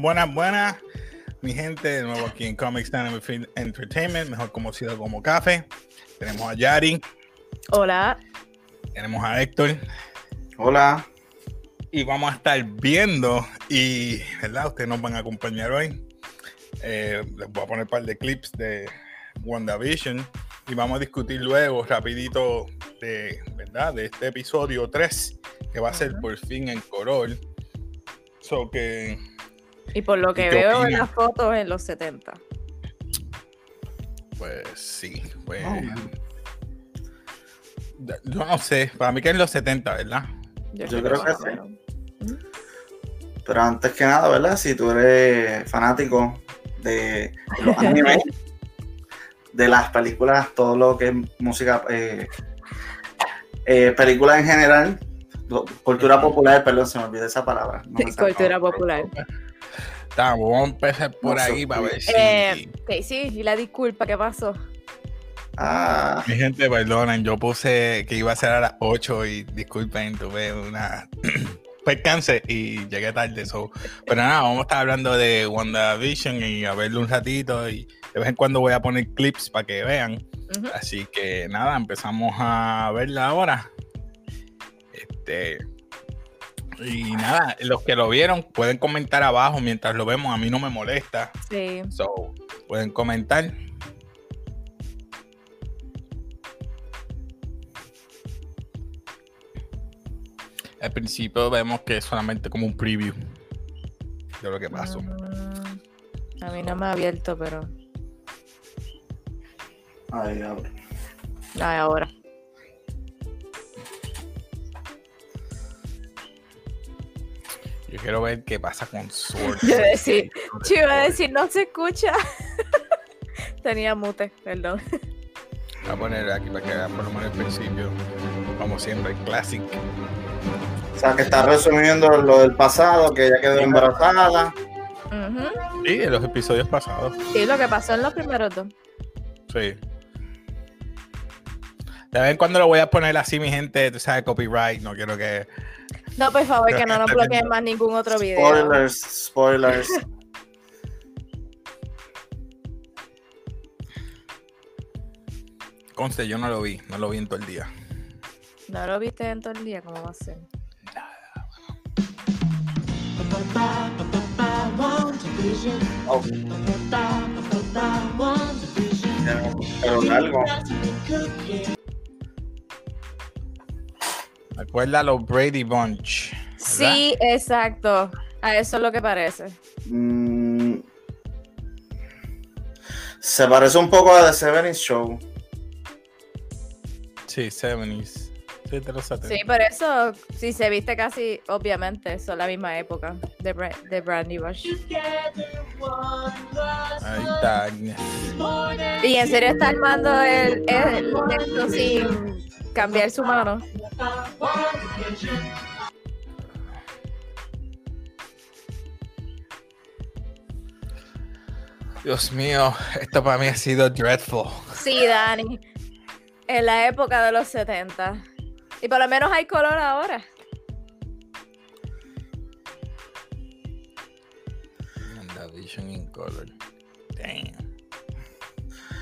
buenas, buenas. Mi gente, de nuevo aquí en Comics Time Entertainment, mejor conocido como Café. Tenemos a Yari. Hola. Tenemos a Héctor. Hola. Y vamos a estar viendo, y ¿verdad? Ustedes nos van a acompañar hoy. Eh, les voy a poner un par de clips de WandaVision y vamos a discutir luego rapidito de, ¿verdad? de este episodio 3 que va a ser por fin en color. So que, y por lo que veo en las fotos en los 70. Pues sí, pues... yo no sé, para mí que en los 70, ¿verdad? Yo, creo que sí. Pero antes que nada, ¿verdad? Si tú eres fanático de los animes, de las películas, todo lo que es música, eh, eh, películas en general, cultura popular, perdón, se me olvidó esa palabra. cultura popular. Vamos a empezar por ahí para ver si. Eh, sí, y la disculpa, ¿qué pasó? Ah. Mi gente, perdonen, yo puse que iba a ser a las 8 y disculpen, tuve una percance y llegué tarde. Pero nada, vamos a estar hablando de WandaVision y a verlo un ratito y de vez en cuando voy a poner clips para que vean. Así que nada, empezamos a verla ahora. Este. Y nada, los que lo vieron pueden comentar abajo mientras lo vemos. A mí no me molesta. Sí. So, pueden comentar. Al principio vemos que es solamente como un preview de lo que pasó. Mm, a mí no me ha abierto, pero. Ahí ahora. Ahí ahora. Yo quiero ver qué pasa con Sword. Yo, decir, yo iba a decir, no se escucha. Tenía mute, perdón. Voy a poner aquí para que vean por lo menos el principio. Como siempre, Classic. O sea, que está resumiendo lo del pasado, que ella quedó embarazada. Sí, de los episodios pasados. Sí, lo que pasó en los primeros dos. Sí. De vez en cuando lo voy a poner así, mi gente, tú sabes, copyright, no quiero que no, por favor, que no nos bloqueen más ningún otro video. Spoilers, spoilers. Conste, yo no lo vi, no lo vi en todo el día. ¿No lo viste en todo el día? ¿Cómo va a ser? Oh. Pero algo. Recuerda los Brady Bunch. Sí, exacto. A eso es lo que parece. Mm. se parece un poco a The Seven Show. Sí, Sí, Sí, por eso, sí, se viste casi, obviamente, son la misma época de, de Brandy Bush. Ahí está. Y en serio está armando el, el, el sin cambiar su mano. Dios mío, esto para mí ha sido dreadful. Sí, Dani. En la época de los 70. Y por lo menos hay color ahora. Vision in color. Damn.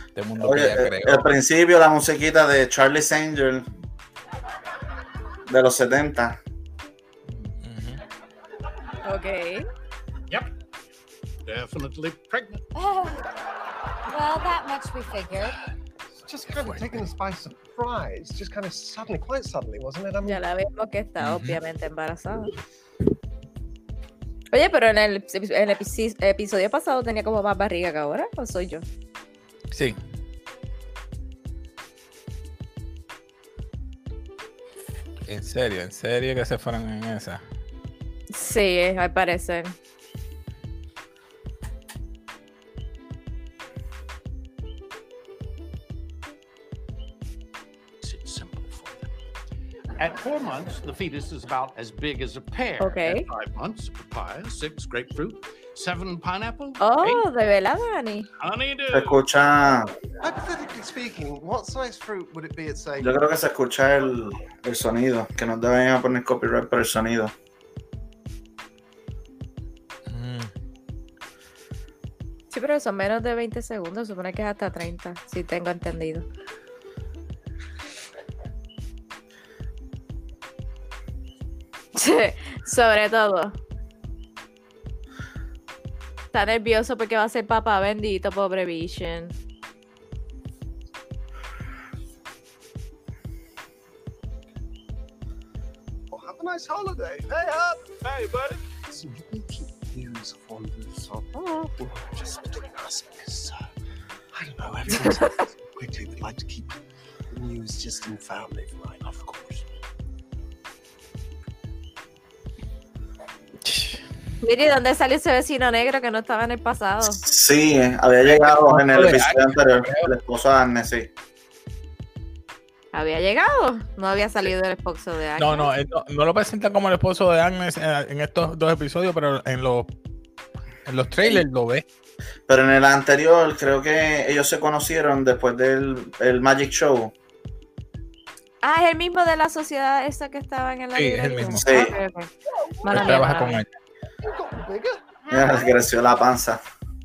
Este mundo Oye, eh, Al principio la musiquita de Charlie Angel de los 70. Ok. Yep. Definitely pregnant. Oh. Well, that much we figured. Just kind of taken us by surprise. Just kind of suddenly, quite suddenly, wasn't it? I mean... Ya la vemos que está obviamente embarazada. Oye, pero en el, en el episodio pasado tenía como más barriga que ahora, ¿o soy yo? Sí. En serio, en serio que se fueron en esa. Sí, al parecer. At four months, the fetus is about as big as a pear. Okay. At five months, papaya. Six, grapefruit. Seven pineapple. Oh, eight. de verdad, Dani. Honeydew. Se escucha. Hypothetically speaking, what size fruit would it be at say? Yo creo que se escucha el, el sonido, que nos deben poner copyright por el sonido. Sí, pero son menos de 20 segundos, supone que es hasta 30, si tengo entendido. Sí, sobre todo. Está nervioso porque va a ser papá bendito, pobre Vision. Have a nice holiday. Hey, up. Hey, buddy. So you can keep news on the song. Oh, just between us, because uh, I don't know. Everyone's so quickly would like to keep the news just in family, right? Of course. Mire, ¿dónde salió ese vecino negro que no estaba en el pasado? Sí, eh, había llegado en el episodio anterior, el esposo de Agnes, sí. ¿Había llegado? No había salido el esposo de Agnes. No, no, él no, no lo presentan como el esposo de Agnes eh, en estos dos episodios, pero en los, en los trailers lo ve. Pero en el anterior creo que ellos se conocieron después del el Magic Show. Ah, es el mismo de la sociedad esta que estaba en la Sí, es el mismo. Sí. Ok, ok. Mala Él trabaja con él. Creció la panza.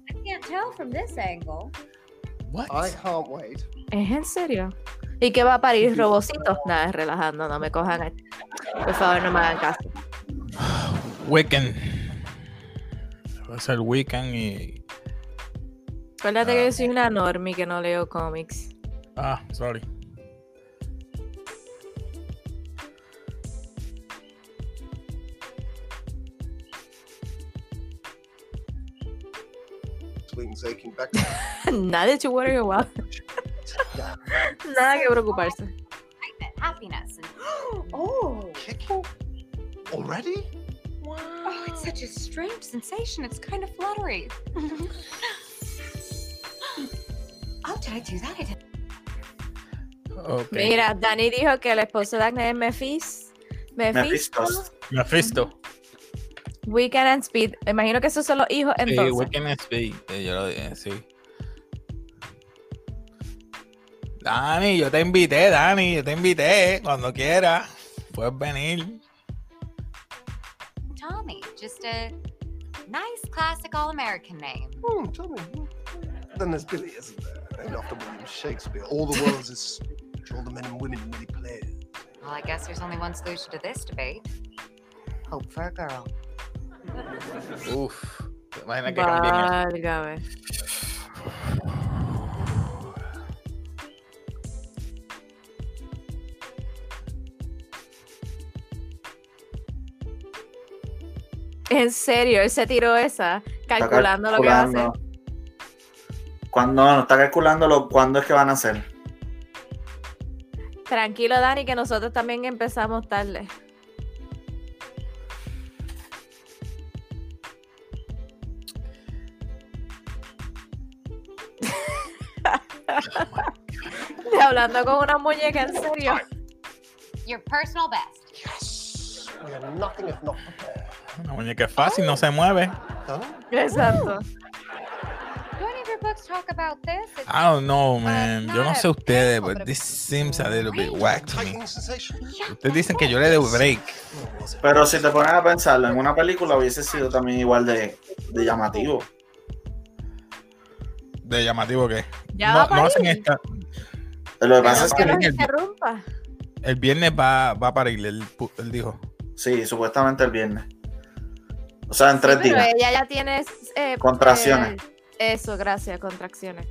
I can't tell from this angle. What? I can't wait. ¿Es en serio? ¿Y qué va a parir? ¿Robocitos? Nada, es relajando, no me cojan. ahí. Por favor, no me hagan caso. Weekend. Va a ser Weekend y. Acuérdate que yo soy una normie que no leo cómics. Ah, sorry. Wings aching back. Nada to worry about. Nada que preocuparse. Excitement, happiness, and oh, Kicking? Already? oh, it's such a strange sensation. It's kind of fluttery. oh, did I do that? I. Ok. Mira, Dani dijo que el esposo de Agnes es Mephis. Mephisto. Mephistos. Mephisto. Weekend and Speed. Imagino que esos son los hijos Sí, entonces. Weekend and Speed. eh, Yo lo dije, sí. Dani, yo te invité, Dani, yo te invité. Cuando quieras, puedes venir. Tommy, just a nice classic all-American name. Hmm, me. Then there's Billy, isn't there? Named after William Shakespeare. All the world's his speech, all the men and women that he plays. Well, I guess there's only one solution to this debate. Hope for a girl. Uf. Imagina que. Válgame. En serio, él se tiró esa, calculando lo que va a hacer. Cuando, no, está calculando lo, cuándo es que van a hacer. Tranquilo, Dani, que nosotros también empezamos tarde. Hablando con una muñeca, en serio. Your personal best. Yes! Nothing if not prepared. Una muñeca es fácil, no se mueve. Huh? Exacto. Do any of your books talk about this? It's I don't know, man. Yo no not sé ustedes, but this seems a little bit whack to me. Ustedes dicen que yo le dé break. Pero si te pones a pensarlo, en una película hubiese sido también igual de, de llamativo. De llamativo va No, hacen esta. Lo que pasa es que el-. El viernes va, va a parir, él, dijo. sí, supuestamente el viernes. O sea, en tres Sí, pero días. ella ya tiene eh, Contracciones. eh, eso, gracias, contracciones.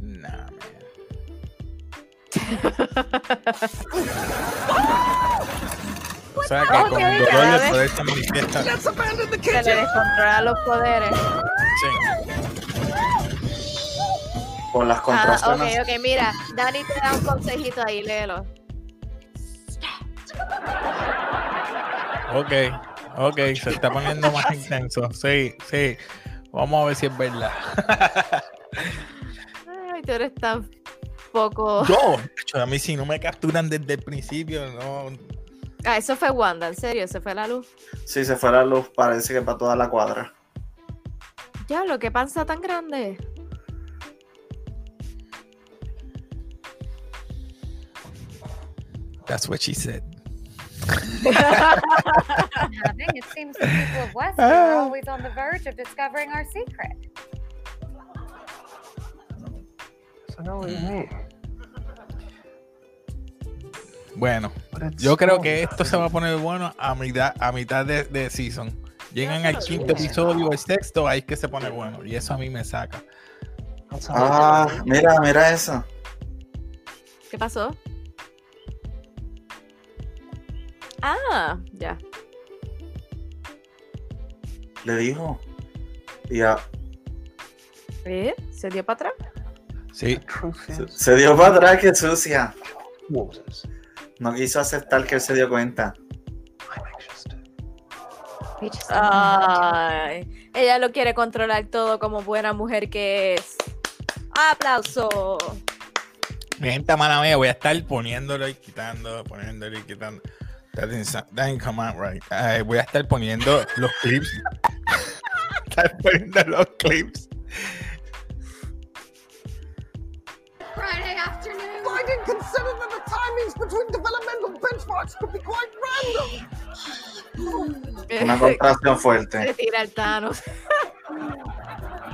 Nah. O sea que con dolor ves. poder se manifiesta. Se le descontrolan los poderes. Sí. Por las Ah, contracciones. ok, ok, mira, Dani te da un consejito ahí, léelo. Ok, ok, se está poniendo más intenso. Sí, sí. Vamos a ver si es verdad. Ay, tú eres tan poco. Yo, hecho, a mí si no me capturan desde el principio, no. Ah, eso fue Wanda, en serio, se fue la luz. Si se fuera la luz, parece que para toda la cuadra. Diablo, qué panza tan grande. That's what she said. it seems the people of West are always on the verge of discovering our secret. You mean. Bueno, yo creo so que esto se va a poner bueno a mitad, a mitad de, de season. Llegan al quinto episodio, el sexto, ahí es que se pone bueno. Y eso a mí me saca. Ah, mira, mira eso. ¿Qué pasó? Ah, ya. Le dijo. Y a- ¿Eh? ¿Se dio para atrás? Sí, se, dio para atrás que sucia. No quiso aceptar que él se dio cuenta. Ay, ella lo quiere controlar todo como buena mujer que es. ¡Aplauso! mi gente mala mía, voy a estar poniéndolo y quitando, poniéndolo y quitando. That didn't, sound- that didn't come out right. Voy a estar poniendo los clips. estar poniendo los clips. Friday afternoon. I didn't consider that the timings between developmental benchmarks could be quite random. Una contracción fuerte. tira el Thanos.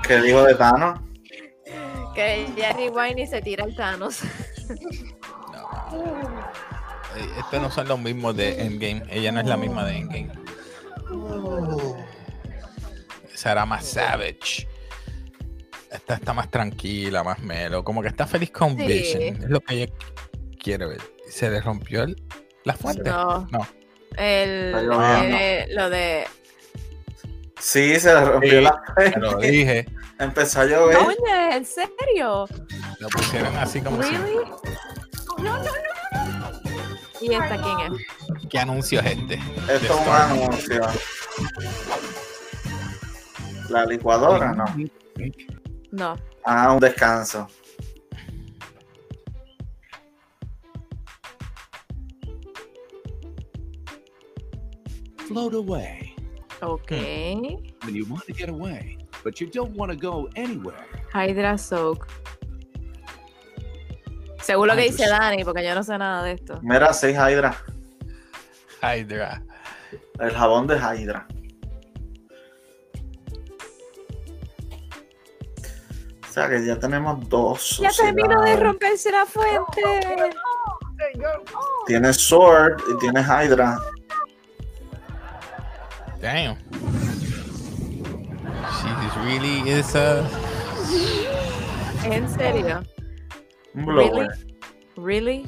¿Qué dijo de Thanos? Que Jerry Wine y se tira el Thanos. Eh, Estos no son los mismos de Endgame. Ella no es la misma de Endgame. Esa era más savage. Esta está más tranquila, más melo. Como que está feliz con Sí. Vision. Es lo que ella quiere ver. ¿Se le rompió el- la fuente? No. No. El, eh, lo de. Sí, se le rompió Sí, la Te lo dije. Empezó a llover. Oye, ¿en serio? Lo pusieron así como si. ¿Really? No, no, no. ¿Y esta quién es? ¿Qué anuncio es este? Esto es un anuncio. La licuadora, no. No. Ah, un descanso. Float away Ok. when you want to get away, but you don't want to go anywhere. Hydra Soak. Según lo que dice. Dani, porque yo no sé nada de esto. Mira, sí, Hydra. Hydra. El jabón de Hydra. O sea que ya tenemos dos. Ya terminó de sociedades. romperse la fuente. There you go. Tiene Sword y tiene Hydra. Damn. She really is a. ¿En serio? Un blower. Really?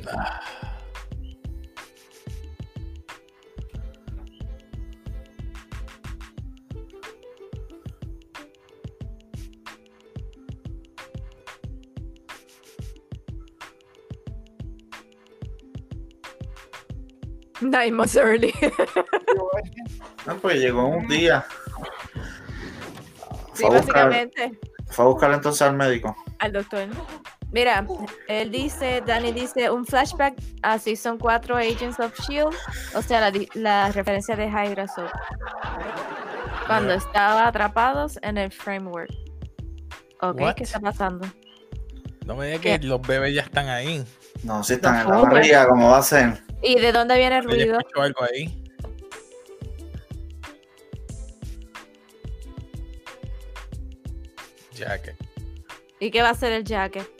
Nine months early. No, pues llegó un día. sí, Fue a, buscar, básicamente. fue a buscar entonces al médico. Al doctor. Mira, él dice, Dani dice, un flashback a Season 4 Agents of S.H.I.E.L.D. O sea, la, referencia de Hydra Soap. Cuando estaban atrapados en el framework. Ok, What? ¿qué está pasando? No me digas que los bebés ya están ahí. No, si están en la barriga, ¿cómo va a ser? ¿Y de dónde viene el Yo ruido? escucho algo ahí. Jacket. ¿Y qué va a hacer el jacket?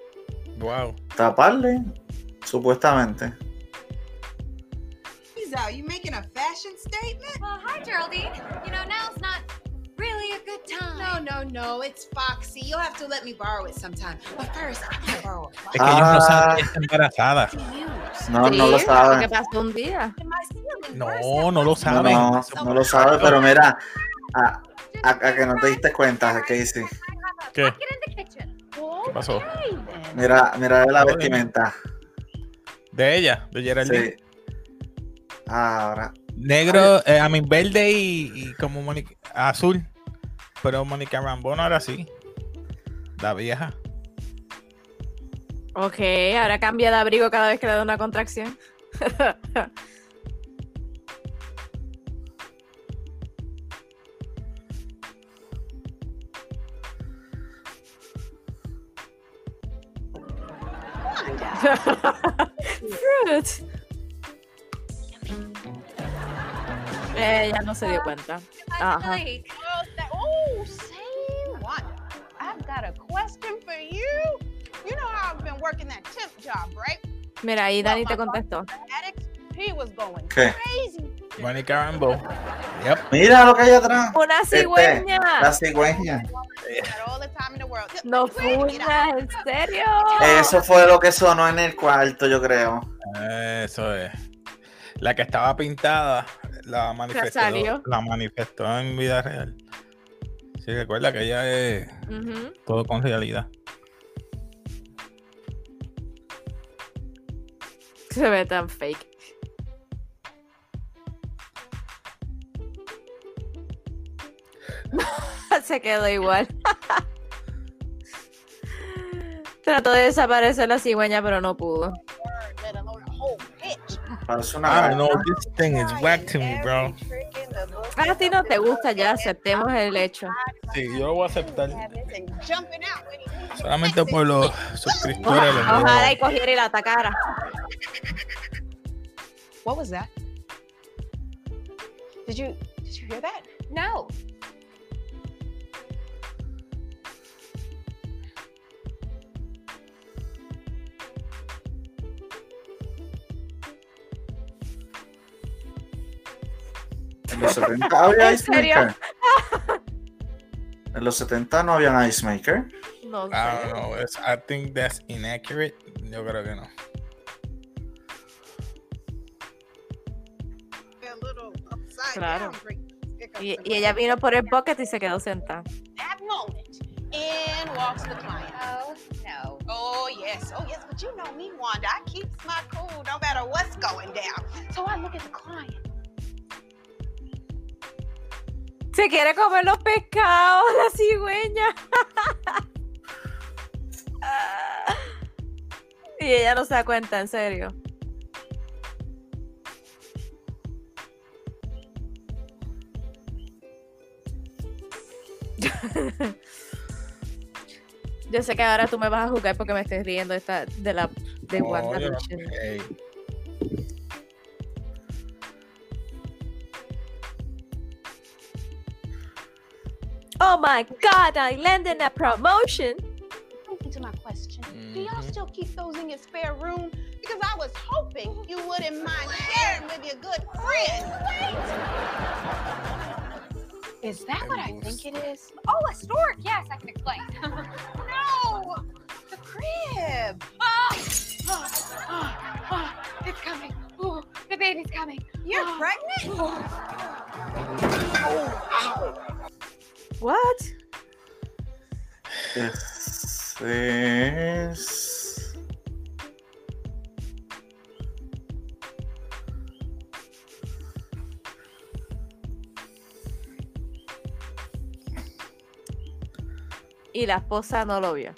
Wow. Taparle, supuestamente. Are you making a fashion statement? Well, hi, Geraldine. You know, now's not really a good time. No, no, no. It's Foxy. You'll have to let me borrow it sometime. But first, I gotta borrow a Es que ellos no saben Ah. que está embarazada. No, no lo saben. pasó un día. No, no lo saben. No, no lo sabe, pero mira, a, a- a que no te diste cuenta, Casey. ¿Qué? ¿Qué pasó? Mira, mira la vestimenta. De ella, de Geraldine. Sí. Ahora, Negro, eh, a mí verde y, y como Mónica, azul. Pero Mónica Rambo no era así. La vieja. Ok, ahora cambia de abrigo cada vez que le da una contracción. Fruit. Ella no se dio cuenta. Ajá. Oh, oh, say what? I've got a question for you. You know how I've been working that temp job, right? Mira, ahí Dani te contestó. Addicts, he was going ¿Qué? crazy. Bonnie Carambo. Yep. Mira lo que hay atrás. Una Este, cigüeña. La cigüeña. No fuñas, ¿en serio? Eso fue lo que sonó en el cuarto, yo creo. Eso es. La que estaba pintada la manifestó, salió. la manifestó en vida real. Sí, recuerda que ella es todo con realidad. Se ve tan fake. Se quedó igual. Trató de desaparecer la cigüeña, pero no pudo. Let alone a whole bitch. Parece I una. don't know, this thing is whack to me, bro. A ti no te gusta, ya aceptemos el hecho. Sí, yo lo voy a aceptar. Solamente por los suscriptores. los Ojalá nuevos. y cogiera y la atacara. What was that? Did you did you hear that? No. En los 70 había ¿En Ice serio? Maker. En los 70 no había Ice Maker. No I don't sé. know. it's- I think that's inaccurate. Yo creo que no. Claro. Y, y ella vino por el bucket y se quedó sentada. that moment. In walks the client. Oh, no. Oh yes, oh yes, but you know me, Wanda. I keep my cool no matter what's going down. So I look at the client. Se quiere comer los pescados, la cigüeña. y ella no se da cuenta, en serio. Yo sé que ahora tú me vas a jugar porque me estoy riendo de, esta, de la de No, yo no- Oh my god, I landed a promotion. Moving to my question. Do y'all Mhm. still keep those in your spare room? Because I was hoping you wouldn't mind sharing with your good friend. Wait! Is that what I think it is? Oh, a stork. Yes, I can explain. No, the crib. oh, oh, oh, oh, it's coming. Oh, the baby's coming. You're Oh. pregnant? Y la esposa no lo vio.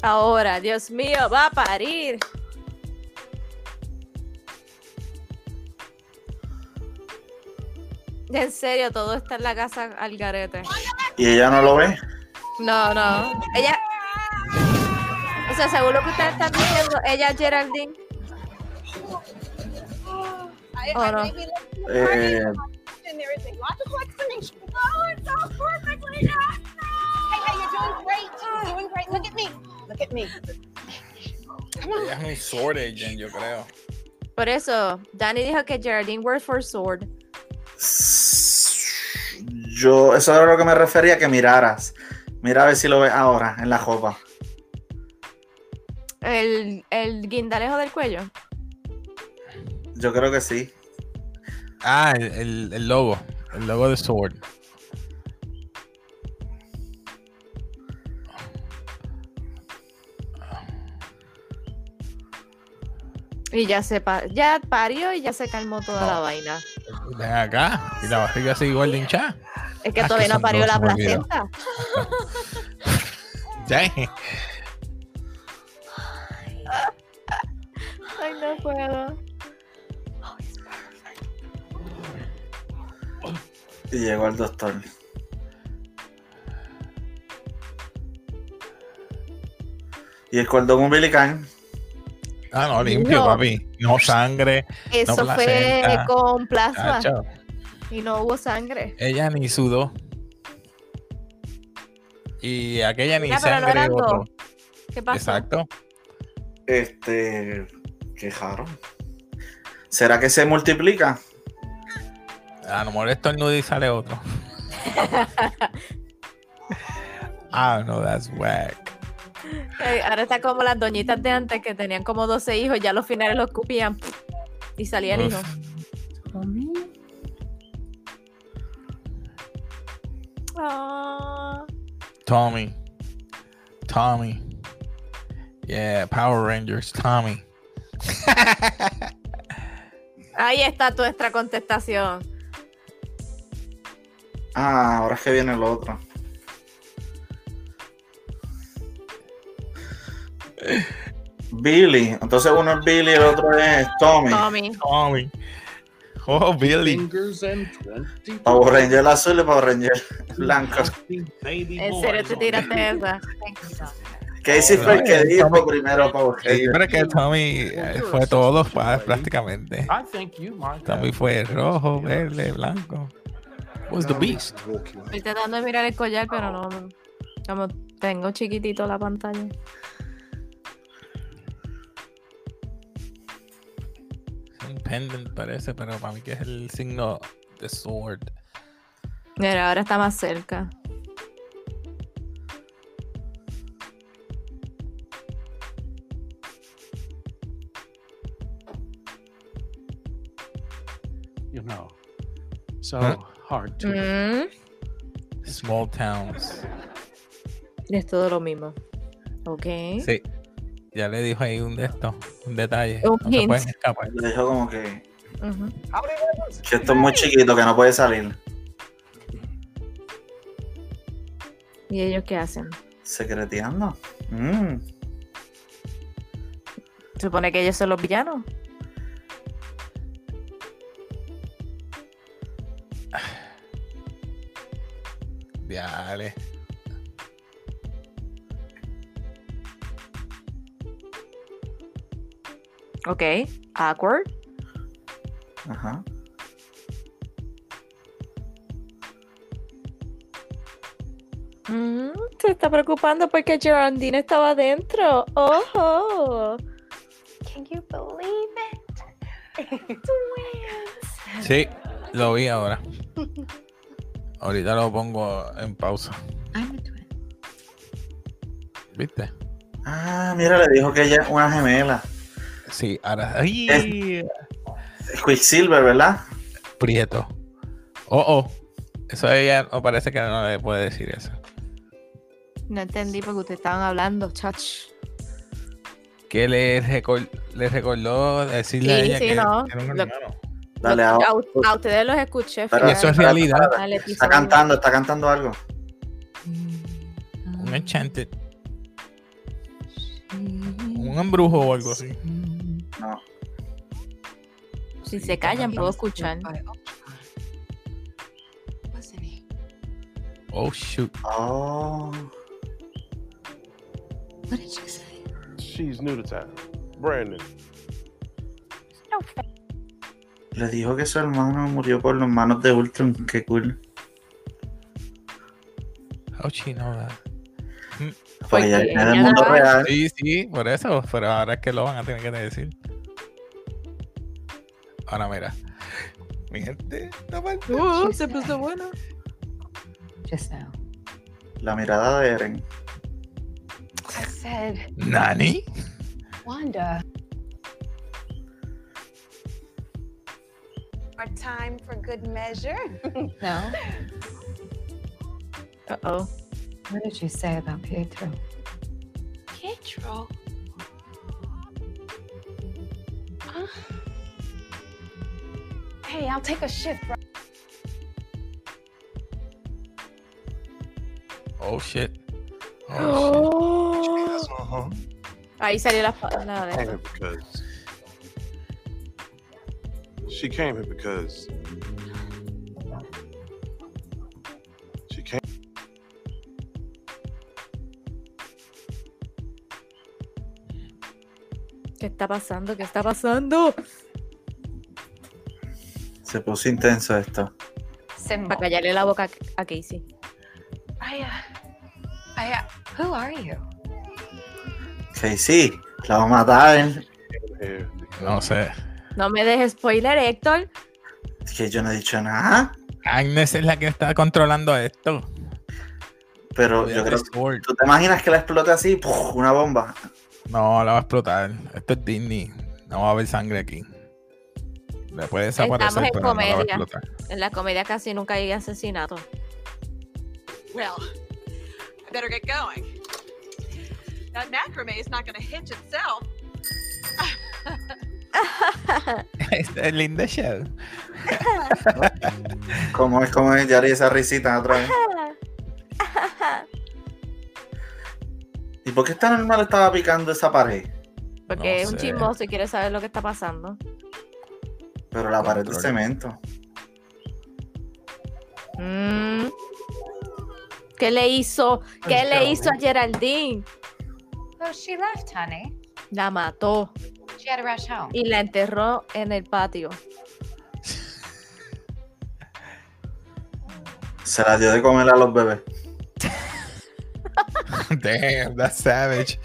Ahora, Dios mío, va a parir. En serio, todo está en la casa al garete. Y ella no lo ve. No, no. Ella. O sea, según lo que ustedes están diciendo, ella es Geraldine. Oh, no. Eh, party, and there is a logical explanation. Oh, it's all perfectly done. Hey, hey, you're doing great. You're doing great. Look at me. Look at me. Come on. Ella es un sword agent, yo creo. Por eso, Danny dijo que Geraldine works for Sword. Yo, eso era lo que me refería, que miraras. Mira a ver si lo ves ahora en la jopa. El, el guindalejo del cuello. Yo creo que sí. Ah, el, el, el logo. El logo de Sword. Y ya se pa- ya parió y ya se calmó toda la vaina. Ven acá. Y la barriga sigue igual de hinchada. Es que Ah, todavía que no parió la placenta. Dang. Ay, no puedo. Y llegó el doctor. Y el cordón umbilical. Ah, no, limpio, No. papi. No sangre. Eso no fue con plasma y no hubo sangre. ella ni sudó. Y aquella ni Mira, pero no sangre. otro. ¿Qué pasó? Exacto. Este. Qué raro. ¿Será que se multiplica? A lo mejor estornuda y sale otro. Ah, no, that's whack. Eh, Ahora está como las doñitas de antes que tenían como 12 hijos, ya los finales los cupían y salía el hijo. Ah. Tommy. Tommy. Yeah, Power Rangers, Tommy. Ahí está nuestra contestación. Ah, ahora es que viene el otro. Billy. Entonces uno es Billy y el otro es Tommy. Tommy. Tommy. Oh, Billy. Fingers and 20 Power Ranger azul y Power Ranger blanco. ¿En serio on tiraste esa? Casey fue el que dijo primero Power Sí, Ranger. pero que Tommy eh, fue todo prácticamente. Tommy fue rojo, verde, blanco. Was the beast. Estoy tratando de mirar el collar, pero no. Como tengo chiquitito la pantalla. Pendant parece, pero para mí que es el signo de sword. Mira, ahora está más cerca. you know. So Huh? hard to Mm, Small towns. es todo lo mismo. Ok. Sí. Ya le dijo ahí un de estos, un detalle. Un no hint. escapar. Le dijo como que, Ujú. que esto es muy chiquito, que no puede salir. ¿Y ellos qué hacen? Secreteando. Mm. Se supone que ellos son los villanos. Ok. Awkward. Ajá. Mm, se está preocupando porque Geraldine estaba adentro. ¡Ojo! Can you believe it? Sí, lo vi ahora. Ahorita lo pongo en pausa. I'm a twin. ¿Viste? Ah, mira, le dijo que ella es una gemela. Sí, ahora. ¡Ay! Es Quicksilver, ¿verdad? Prieto. Oh, oh. Eso ella no parece que no le puede decir eso. No entendí porque ustedes estaban hablando, chach. Que le, recor- le recordó decirle a Sí, ella sí, que no. era un Lo- hermano. Dale, a, ahora. a ustedes los escuché. Pero eso es realidad. Está cantando, está cantando algo. Un enchanted. Un embrujo o algo así. No. Si se callan, puedo escuchar. Oh, shoot. Oh. What did you say? She's new to town. Brand new. Le dijo que su hermano murió por las manos de Ultron. Qué cool. How she know that? Pues viene del ella mundo real. Sí, sí, por eso. Pero ahora es que lo van a tener que decir. Ahora mira. Mi gente, parte- Uh, se puso bueno. Just now. La mirada de Eren. I said, Nani? Wanda. Our time for good measure. No. Uh oh. What did you say about Pietro? Pietro. Uh, hey, I'll take a shift. Right? Oh, shit. Oh, Yes, uh-huh. Ahí salió la, la de Came here because she came here because está pasando? ¿Qué está pasando? Se puso intenso esto. Para callarle la boca a Casey. I, uh, I, uh, who are you? Casey, la va a matar. No sé. No me dejes spoiler, Héctor. Es que yo no he dicho nada. Agnes es la que está controlando esto. Pero yo creo que. ¿Tú te imaginas que la explote así? ¡Puf! Una bomba. No, la va a explotar. Esto es Disney. No va a haber sangre aquí. Le puede desaparecer, Estamos en pero no la va a comedia. explotar. En la comedia casi nunca hay asesinato. Well, I better get going. That macrame is not going to hitch itself. Este es lindo show. ¿Cómo es? ¿Cómo es? Ya haría esa risita otra vez. por qué esta normal estaba picando esa pared? Porque No es un sé. chismoso y quiere saber lo que está pasando. Pero la pared de cemento. Mm. ¿Qué le hizo? ¿Qué le hizo a Geraldine? Oh, she left, honey. La mató She had to rush home. y la enterró en el patio. Se la dio de comer a los bebés. Damn, that's savage.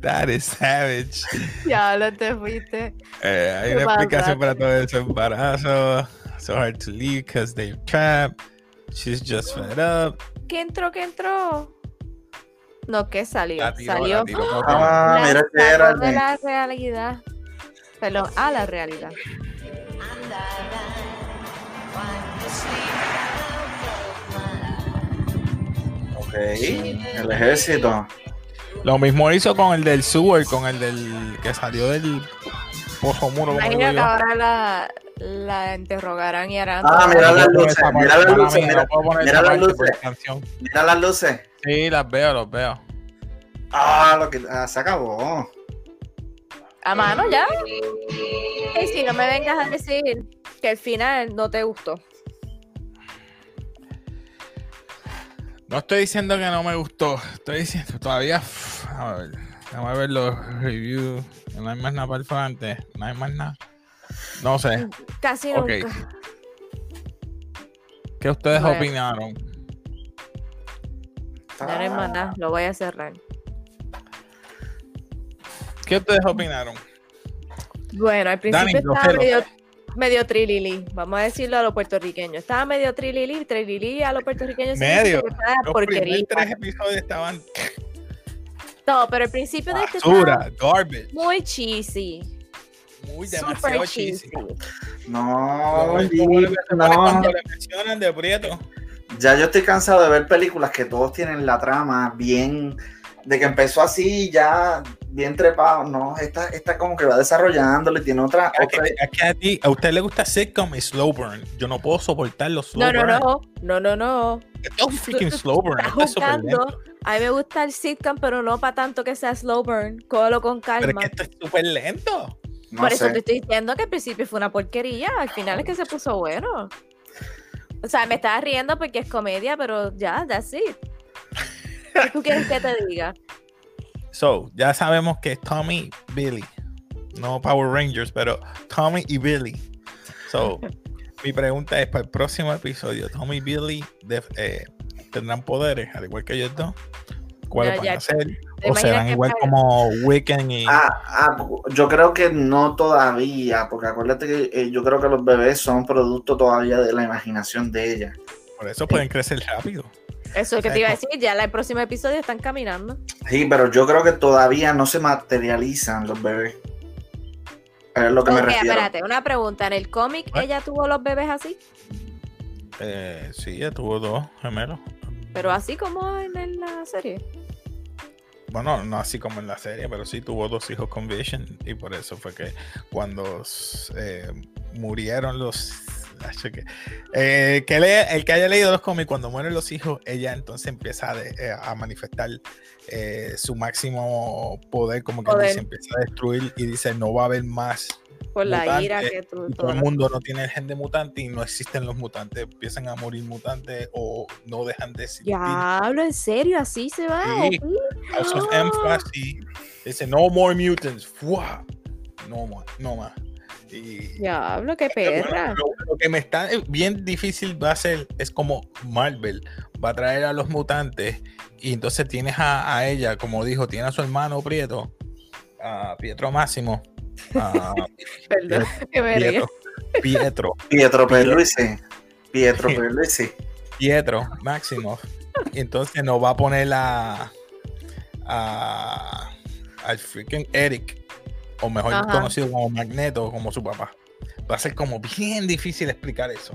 That is savage. Ya lo te fuiste. Eh, hay ¿Qué una explicación para todo ese embarazo. So hard to leave because they're trapped. She's just fed up. ¿Qué entró? ¿Qué entró? No, ¿qué salió? La tiró, salió. la tiró por- Ah, La mira que sacó era de la realidad. Perdón, a la realidad. Ok. El ejército. Lo mismo hizo con el del sewer, con el del que salió del pozo muro. Imagino que ahora la, la interrogarán y harán. Ah, mira las luces, mira las luces, mira, las luces. Mira las luces. Sí, las veo, los veo. Ah, lo que ah, se acabó. A mano ya. Y si no me vengas a decir que el final no te gustó. No estoy diciendo que no me gustó. Estoy diciendo todavía. A ver, vamos a ver los reviews. No hay más nada para el frente. No hay más nada. No sé. Casi Ok. nunca. ¿Qué ustedes Bueno. opinaron? Ya no hay más nada, lo voy a cerrar. ¿Qué ustedes opinaron? Bueno, al principio Dani, estaba medio, medio trilili. Vamos a decirlo a los puertorriqueños. Estaba medio trilili, trilili a los puertorriqueños. Medio. Los porquería. tres episodios estaban No, pero el principio de este basura, estaba garbage, muy cheesy. muy demasiado cheesy. cheesy. No, no. Cuando le mencionan de Prieto. Ya yo estoy cansado de ver películas que todos tienen la trama bien. De que empezó así, ya bien trepado. No, esta, esta como que va desarrollándole, tiene otra. Es que, otra- que a ti, a usted le gusta sitcom y slow burn. Yo no puedo soportar los slow No, no, burn. no, no, no, no. Esto es freaking slow burn. Súper lento. A mí me gusta el sitcom, pero no para tanto que sea slow burn. Cógelo con Pero calma. es que esto es súper lento. no Por eso te estoy diciendo que al principio fue una porquería, al final es que se puso bueno. O sea, me estaba riendo porque es comedia, pero ya, that's it. ¿Qué tú quieres que te diga? So, ya sabemos que es Tommy Billy. No Power Rangers, pero Tommy y Billy. So, mi pregunta es para el próximo episodio, Tommy y Billy de- eh, tendrán poderes, al igual que ellos dos. ¿Cuáles van ya. a ser? ¿Te ¿O serán igual para- como Wiccan y... Ah, ah, yo creo que no todavía, porque acuérdate que eh, yo creo que los bebés son producto todavía de la imaginación de ella. Por eso pueden crecer rápido. Eso es que te iba a decir, ya la- el próximo episodio están caminando. Sí, pero yo creo que todavía no se materializan los bebés. Es lo que me refiero. espérate, una pregunta. ¿En el cómic ella tuvo los bebés así? Eh, sí, ella tuvo dos gemelos. Pero así como en, en la serie. Bueno, no así como en la serie, pero sí tuvo dos hijos con Vision. Y por eso fue que cuando eh, murieron los. Que- eh, que el que haya leído los cómics, cuando mueren los hijos, ella entonces empieza a, de- eh, a manifestar eh, su máximo poder, como que Poder. empieza a destruir y dice: No va a haber más. Por la ira que tú. Todo el mundo no tiene el gen de mutante y no existen los mutantes. Empiezan a morir mutantes o no dejan de existir. Diablo, ¿en serio? ¿Así se va? Sí. House of. Dice, no more mutants. ¡Fua! no más, no más. Y, Diablo, qué perra. lo, lo que me está eh, bien difícil va a ser es como Marvel va a traer a los mutantes y entonces tienes a, a ella, como dijo, tiene a su hermano Prieto, a Pietro Máximo, a Perdón. Pietro, Pietro, Pietro Perluisi. Pietro Perluisi. Pietro Máximo. Y entonces nos va a poner a, a al freaking Eric, o mejor Ajá. conocido como Magneto, como su papá. Va a ser como bien difícil explicar eso.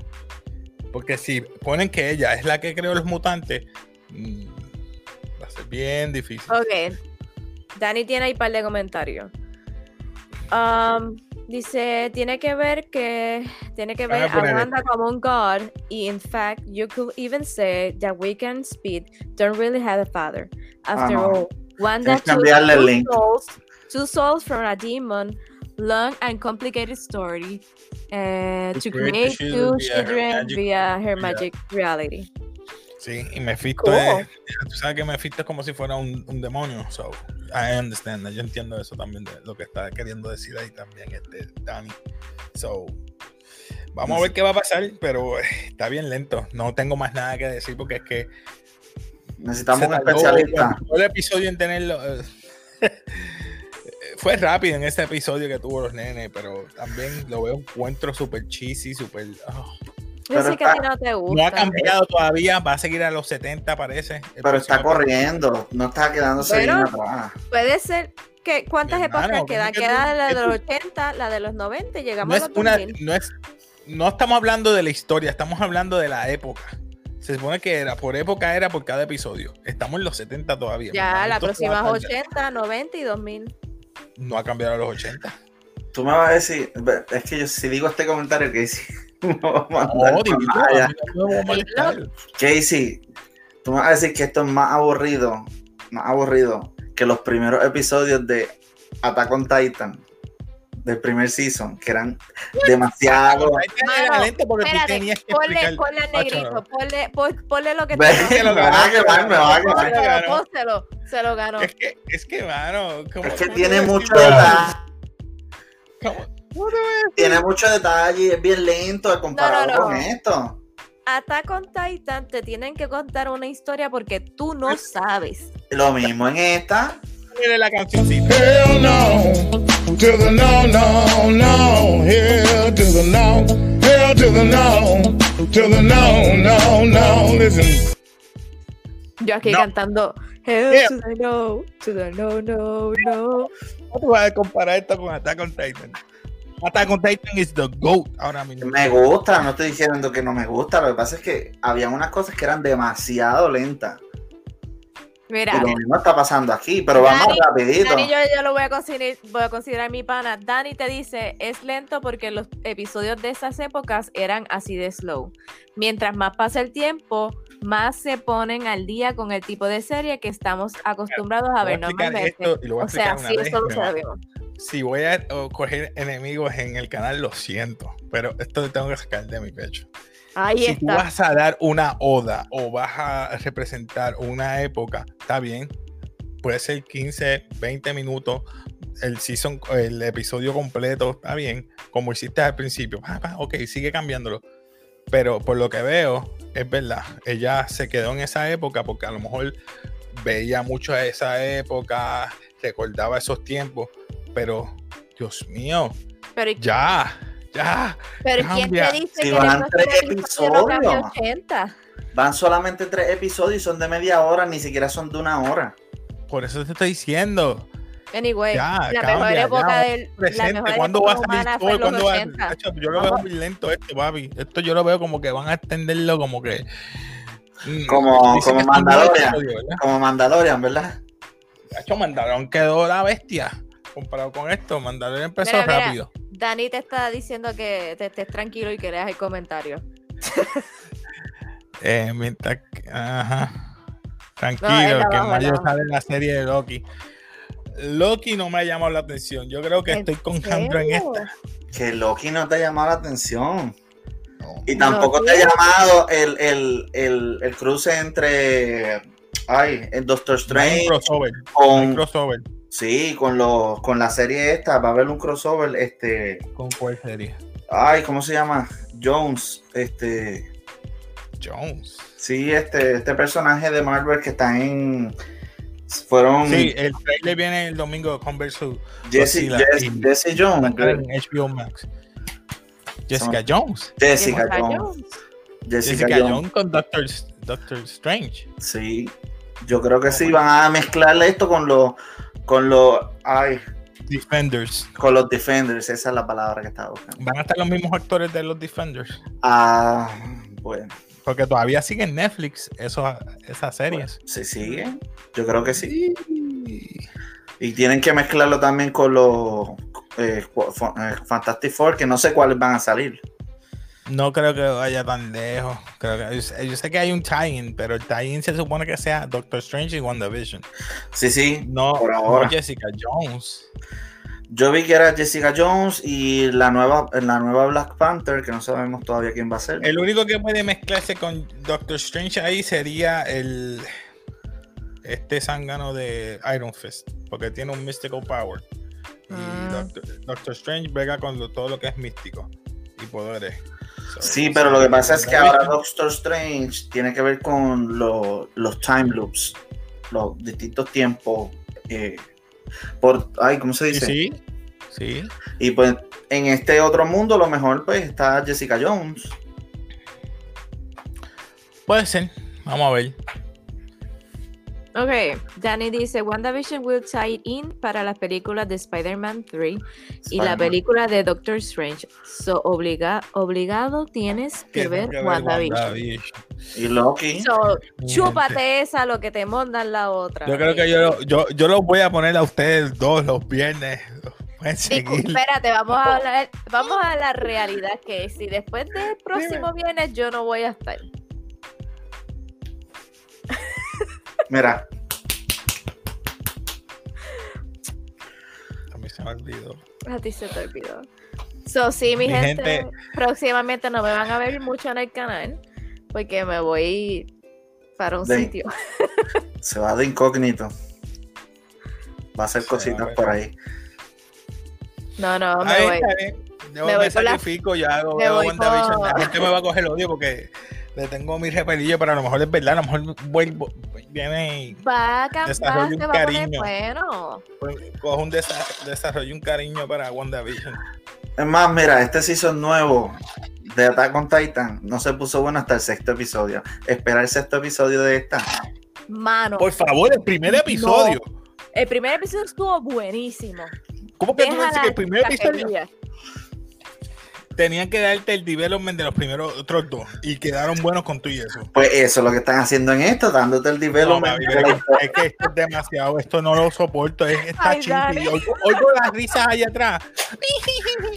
Porque si ponen que ella es la que creó los mutantes, mm, va a ser bien difícil. Ok. Dani tiene ahí un par de comentarios. Um, dice, tiene que ver que tiene que ver a Wanda como un god y in fact you could even say that Wiccan Speed don't really have a father. After Ah, no. all, Wanda took two link. souls, two souls from a demon, long and complicated story uh, To to create create two children via her children magic- via her yeah. magic reality. Sí, y Mephisto Cool. es, tú sabes que Mephisto es como si fuera un, un demonio, so I understand, yo entiendo eso también de lo que está queriendo decir ahí también este Danny. So vamos a ver qué va a pasar, pero eh, está bien lento. No tengo más nada que decir porque es que Necesitamos un especialista. todo el episodio en tenerlo. Fue rápido en ese episodio que tuvo los nenes, pero también lo veo encuentro súper cheesy, súper. oh. Yo Pero sé que a ti está- no te No ha gusta. cambiado todavía, va a seguir a los 70, parece. Pero está corriendo, no está quedándose Bueno, bien atrás. Puede ser que cuántas épocas ¿cómo quedan. que Queda tú- la de los 80, la de los 90 y llegamos no a los una 2000. no es no estamos hablando de la historia estamos hablando de la época se supone que era por época era por cada episodio estamos en los 70 todavía Ya, la próxima va a es tardar. 80, 90 y 2000. No ha cambiado a los 80 Tú me vas a decir, es que yo si digo este comentario, Casey, me a mandar no a. Casey, tú me vas a decir que esto es más aburrido, más aburrido que los primeros episodios de Attack on Titan del primer season, que eran demasiado. Lento porque tú Espérate, tenías que ponle, al negrito, ponle, pon- ponle lo que te que lo me va a ganó, quemar, me va a. Pónselo, pónselo, se lo ganó. es que es que mano ¿cómo- Es que cómo tiene mucho detalle, tiene mucho detalle, es bien lento comparado No, no, no. con esto. Attack on Titan te tienen que contar una historia porque tú no sabes. Lo mismo en esta. Mire la cancioncita Hell no, to the no, no, no. Hell to the no, hell to the no, to the no, no, no. Listen. Yo aquí No. cantando Hell Yeah. to the no, to the no, no, no. ¿Cómo tú vas a comparar esto con Attack on Titan? Attack on Titan is the GOAT ahora mismo. Me gusta, no estoy diciendo que no me gusta. Lo que pasa es que había unas cosas que eran demasiado lentas. Mira, lo mismo está pasando aquí, pero vamos Dani- rapidito. Dani, yo, yo lo voy a considerar, voy a considerar mi pana. Dani te dice, es lento porque los episodios de esas épocas eran así de slow. Mientras más pasa el tiempo, más se ponen al día con el tipo de serie que estamos acostumbrados a ver normalmente. esto y lo voy a O sea, sí, eso lo sabemos. Si voy a coger enemigos en el canal, lo siento, pero esto lo tengo que sacar de mi pecho. Ahí si tú vas a dar una oda o vas a representar una época, está bien. Puede ser 15, 20 minutos, el season, el episodio completo, está bien, como hiciste al principio. Pa, ok, sigue cambiándolo. Pero por lo que veo, es verdad, ella se quedó en esa época porque a lo mejor veía mucho a esa época, recordaba esos tiempos, pero Dios mío, Pero, ya, ya. pero ¿quién te dice Si que van tres no episodios. 80? Van solamente tres episodios y son de media hora, ni siquiera son de una hora. Por eso te estoy diciendo. Anyway, Ya, la cambia, mejor época del la presente. mejor ¿Cuándo va a salir todo? ¿Cuándo va a- 80. Tacho, Yo lo veo muy lento esto, papi. Esto yo lo veo como que van a extenderlo como que. mm, Como, dicen como Mandalorian. Como Mandalorian, ¿verdad? Tacho, Mandalorian quedó la bestia. Comparado con esto, Mandalorian empezó Mira, mira. rápido. Dani te está diciendo que te estés tranquilo y que leas el comentario. Eh, mientras que- ajá. Tranquilo, No, que en mayo sale la serie de Loki. Loki no me ha llamado la atención. Yo creo que ¿En estoy con Jandro en esta. Que Loki no te ha llamado la atención. No. Y tampoco No, te ha llamado el, el, el, el cruce entre ay, el Doctor Strange crossover. no hay con, crossover. Sí, con los, con la serie esta, va a haber un crossover, este. ¿Con cuál serie? Ay, ¿cómo se llama? Jones, este. Jones. Sí, este, este personaje de Marvel que está en. Fueron. Sí, el trailer viene el domingo con versus Jesse, Godzilla Jesse, Jones. en HBO Max. Jessica Jones. Jessica Jessica Jones. Jones. Jessica, Jessica Jones. Jones con Doctor, Doctor Strange. Sí. Yo creo que sí, van a mezclarle esto con los. Con los. Ay. Defenders. Con los Defenders, esa es la palabra que estaba buscando. Van a estar los mismos actores de los Defenders. Ah, bueno. Porque todavía sigue en Netflix eso, esas series. ¿Se sigue? Yo creo que sí. Y tienen que mezclarlo también con los eh, eh, Fantastic Four, que no sé cuáles van a salir. No creo que vaya tan lejos. Creo que, yo, sé- yo sé que hay un tie-in, pero el tie-in se supone que sea Doctor Strange y WandaVision. Sí, sí. No, por no ahora. Jessica Jones. Yo vi que era Jessica Jones y la nueva, la nueva Black Panther, que no sabemos todavía quién va a ser. El único que puede mezclarse con Doctor Strange ahí sería el este zángano de Iron Fist, porque tiene un mystical power. Y Mm. Doctor, Doctor Strange vega con lo- todo lo que es místico y poderes. Sí, pero lo que pasa es que ahora Doctor Strange tiene que ver con lo- los time loops, los distintos tiempos. eh, por, ay, ¿cómo se dice? Sí, sí. Y pues en este otro mundo, lo mejor pues está Jessica Jones. Puede ser. Vamos a ver. Ok, Danny dice, WandaVision will tie in para las películas de Spider-Man 3 y la película de Doctor Strange. So, obliga obligado tienes que Tiene ver que ver WandaVision. WandaVision. Y Loki. So, chúpate esa, lo que te mondan la otra. Yo creo que yo, yo, yo los voy a poner a ustedes dos los viernes. Espérate, vamos a hablar, vamos a la realidad que es, si después del próximo viernes yo no voy a estar. Mira, A mí se me olvidó. A ti se te olvidó. So, sí, mi, Mi gente, gente- próximamente no me van a ver mucho en el canal porque me voy para un sitio. se va de incógnito. Va a hacer Se cositas a por ahí. No, no, me Ahí voy. Yo me me, voy por la- sacrifico, yo hago me voy La gente me va a coger el odio porque le tengo mi repelillo, pero a lo mejor es verdad. A lo mejor vuelvo, viene y Va a cambiar, un cariño. bueno. pues, cojo un desa- desarrollo, un cariño para WandaVision. Es más, mira, este season nuevo de Attack on Titan no se puso bueno hasta el sexto episodio. Espera el sexto episodio de esta. Mano, Por favor, el primer episodio. el primer episodio estuvo buenísimo. ¿Cómo que tú Deja dices que el primer episodio. Tenían que darte el development de los primeros otros dos y quedaron buenos con tú y eso? Pues eso es lo que están haciendo en esto, dándote el No, development. es, que- es que esto es demasiado, esto no lo soporto, es, está Ay. Oigo, oigo las risas allá atrás.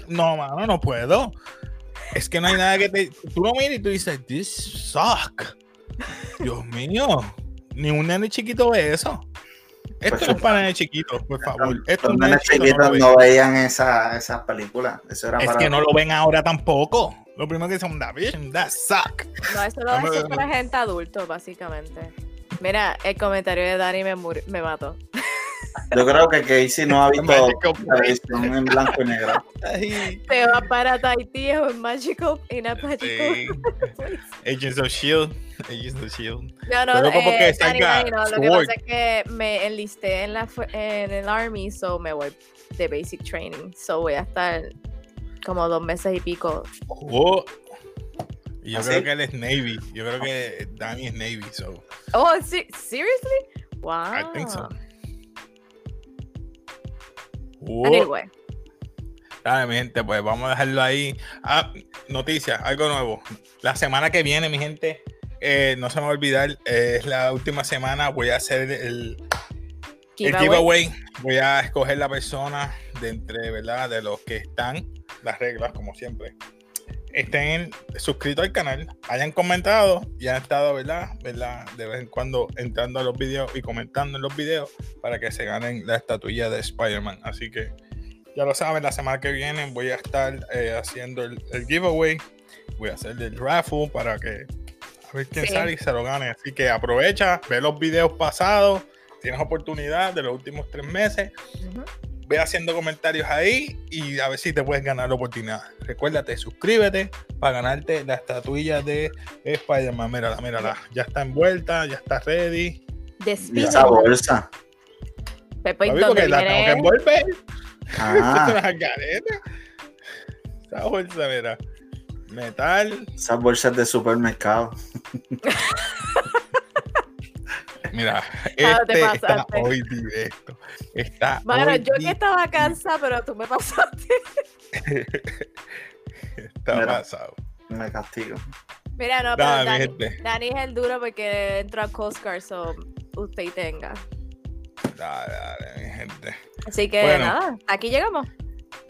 No, mano, no puedo. Es que no hay nada que te. Tú lo miras y tú dices, this suck. Dios mío, ni un nene chiquito ve eso. Esto Pues no es para nenes chiquitos, por favor. Esto Los chiquito chiquitos no veían esa- esas películas. Eso era Es para. que no lo ven ahora tampoco. Lo primero que dicen, David, that suck. No, eso lo hace para gente adulto, básicamente. Mira, el comentario de Dani me, me mató. Yo creo que Casey no ha visto televisión en blanco y negro. Te va para Tahití en Magical, in a Magical. Agents of Shield. Agents of Shield. No, no, Pero como eh, que salga no, lo que pasa es que me enlisté en, la, en el Army, so me voy de Basic Training. So voy a estar como dos meses y pico. Oh. Y yo ¿Ah, creo sí? que él es Navy. Yo creo que Danny es Navy, so Oh, se- seriously? Wow. I think so. Oh. Anyway, Dale, mi gente, pues vamos a dejarlo ahí. Ah, noticias, algo nuevo. La semana que viene, mi gente, eh, no se me va a olvidar, eh, es la última semana. Voy a hacer el, el giveaway. Voy a escoger la persona de entre, ¿verdad? De los que están, las reglas, como siempre. Estén suscritos al canal, hayan comentado y han estado, ¿verdad? ¿verdad? De vez en cuando entrando a los videos y comentando en los videos para que se ganen la estatuilla de Spider-Man. Así que ya lo saben, la semana que viene voy a estar eh, haciendo el, el giveaway. Voy a hacer el raffle para que a ver quién Sí. sale y se lo gane. Así que aprovecha, ve los videos pasados, tienes oportunidad de los últimos tres meses. Ujú. Ve haciendo comentarios ahí y a ver si te puedes ganar la oportunidad. Recuérdate, suscríbete para ganarte la estatuilla de Spider-Man. Mírala, mírala. Ya está envuelta, ya está ready. Y Despide. esa bolsa. Pepe, Papi, ¿dónde porque la tengo que envolver. Ah, Las caretas. Esa bolsa, mira. Metal. esas bolsas de supermercado. Mira, Ah, te este está pasaste. hoy directo. Está Bueno, hoy yo que estaba cansada, pero tú me pasaste. Está Mira. pasado. Me castigo. Mira, no, pero Dani, gente. Dani es el duro porque entró a Coast Guard, so usted y tenga. Dale, dale, mi gente. Así que Bueno. nada, aquí llegamos.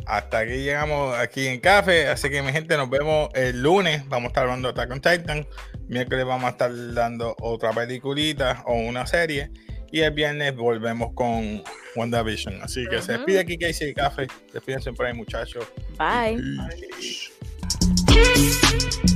Hasta aquí llegamos aquí en Café. Así que, mi gente, nos vemos el lunes. Vamos a estar hablando de Attack on Titan. Miércoles vamos a estar dando otra peliculita o una serie. Y el viernes volvemos con WandaVision. Así que se despide aquí Casey de Café. Despídense por ahí, muchachos. Bye. Peace.